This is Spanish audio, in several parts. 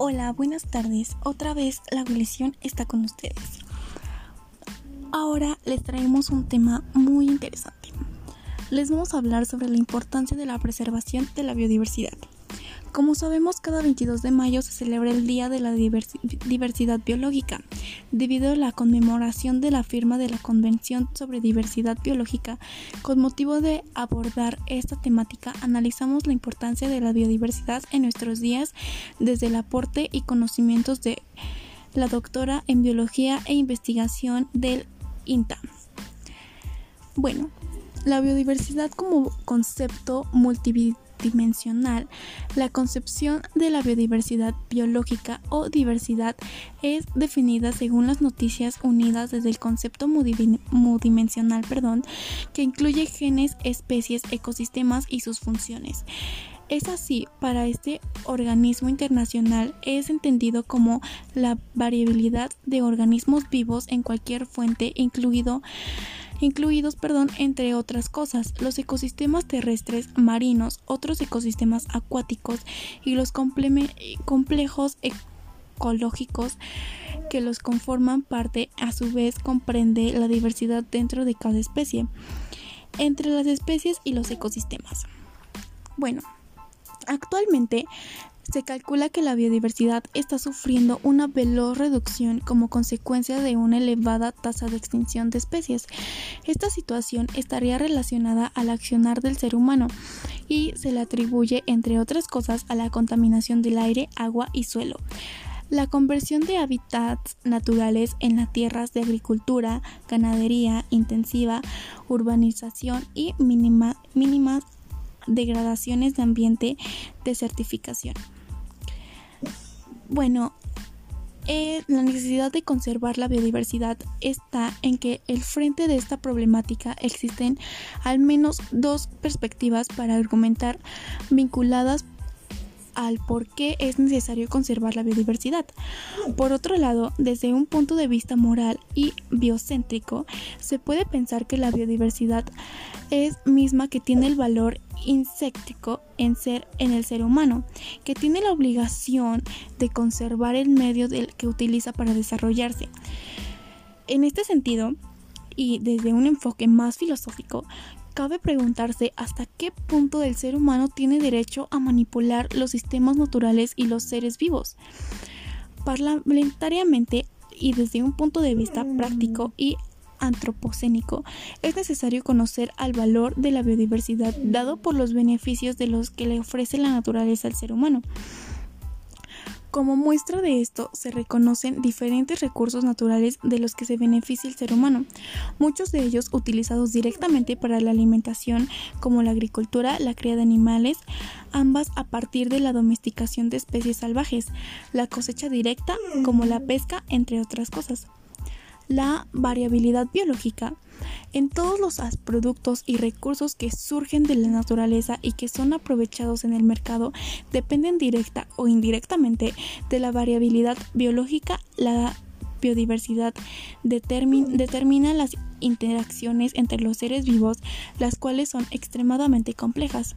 Hola, buenas tardes. Otra vez la abolición está con ustedes. Ahora les traemos un tema muy interesante. Les vamos a hablar sobre la importancia de la preservación de la biodiversidad. Como sabemos, cada 22 de mayo se celebra el Día de la Diversidad Biológica, debido a la conmemoración de la firma de la Convención sobre Diversidad Biológica. Con motivo de abordar esta temática, analizamos la importancia de la biodiversidad en nuestros días desde el aporte y conocimientos de la doctora en Biología e Investigación del INTA. Bueno, la biodiversidad como concepto multidimensional dimensional, la concepción de la biodiversidad biológica o diversidad es definida según las noticias unidas desde el concepto multidimensional, perdón, que incluye genes, especies, ecosistemas y sus funciones. Es así, para este organismo internacional es entendido como la variabilidad de organismos vivos en cualquier fuente, incluido incluidos, perdón, entre otras cosas, los ecosistemas terrestres, marinos, otros ecosistemas acuáticos y los complejos ecológicos que los conforman parte, a su vez comprende la diversidad dentro de cada especie, entre las especies y los ecosistemas. Bueno, actualmente se calcula que la biodiversidad está sufriendo una veloz reducción como consecuencia de una elevada tasa de extinción de especies. Esta situación estaría relacionada al accionar del ser humano y se le atribuye, entre otras cosas, a la contaminación del aire, agua y suelo. La conversión de hábitats naturales en las tierras de agricultura, ganadería intensiva, urbanización y mínimas degradaciones de ambiente, desertificación. Bueno, eh, la necesidad de conservar la biodiversidad está en que el frente de esta problemática existen al menos dos perspectivas para argumentar vinculadas al por qué es necesario conservar la biodiversidad. Por otro lado, desde un punto de vista moral y biocéntrico, se puede pensar que la biodiversidad es misma que tiene el valor insectico en ser en el ser humano, que tiene la obligación de conservar el medio del que utiliza para desarrollarse. En este sentido, y desde un enfoque más filosófico, cabe preguntarse hasta qué punto el ser humano tiene derecho a manipular los sistemas naturales y los seres vivos. Parlamentariamente y desde un punto de vista práctico y antropocénico, es necesario conocer al valor de la biodiversidad dado por los beneficios de los que le ofrece la naturaleza al ser humano. Como muestra de esto, se reconocen diferentes recursos naturales de los que se beneficia el ser humano, muchos de ellos utilizados directamente para la alimentación, como la agricultura, la cría de animales, ambas a partir de la domesticación de especies salvajes, la cosecha directa, como la pesca, entre otras cosas la variabilidad biológica en todos los productos y recursos que surgen de la naturaleza y que son aprovechados en el mercado dependen directa o indirectamente de la variabilidad biológica. La biodiversidad determina las interacciones entre los seres vivos, las cuales son extremadamente complejas.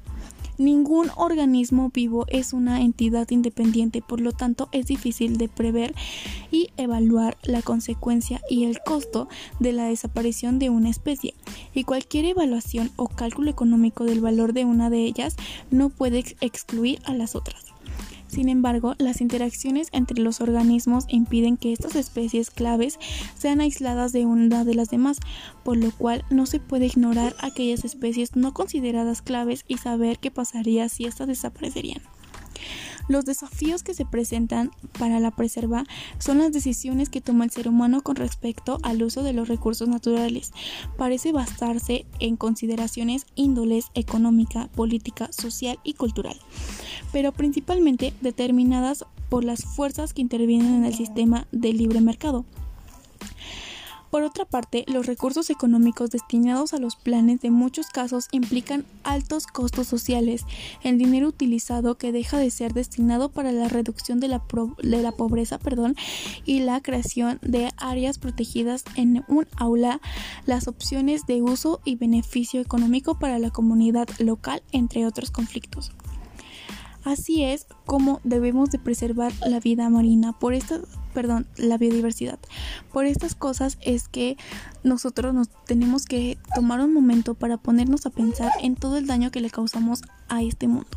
Ningún organismo vivo es una entidad independiente, por lo tanto es difícil de prever y evaluar la consecuencia y el costo de la desaparición de una especie, y cualquier evaluación o cálculo económico del valor de una de ellas no puede excluir a las otras. Sin embargo, las interacciones entre los organismos impiden que estas especies claves sean aisladas de una de las demás, por lo cual no se puede ignorar aquellas especies no consideradas claves y saber qué pasaría si éstas desaparecerían. Los desafíos que se presentan para la preserva son las decisiones que toma el ser humano con respecto al uso de los recursos naturales. Parece basarse en consideraciones índoles económica, política, social y cultural, pero principalmente determinadas por las fuerzas que intervienen en el sistema del libre mercado. Por otra parte, los recursos económicos destinados a los planes de muchos casos implican altos costos sociales, el dinero utilizado que deja de ser destinado para la reducción de la, de la pobreza perdón, y la creación de áreas protegidas en un aula, las opciones de uso y beneficio económico para la comunidad local, entre otros conflictos. Así es como debemos de preservar la vida marina por estas perdón, la biodiversidad. Por estas cosas es que nosotros nos tenemos que tomar un momento para ponernos a pensar en todo el daño que le causamos a este mundo.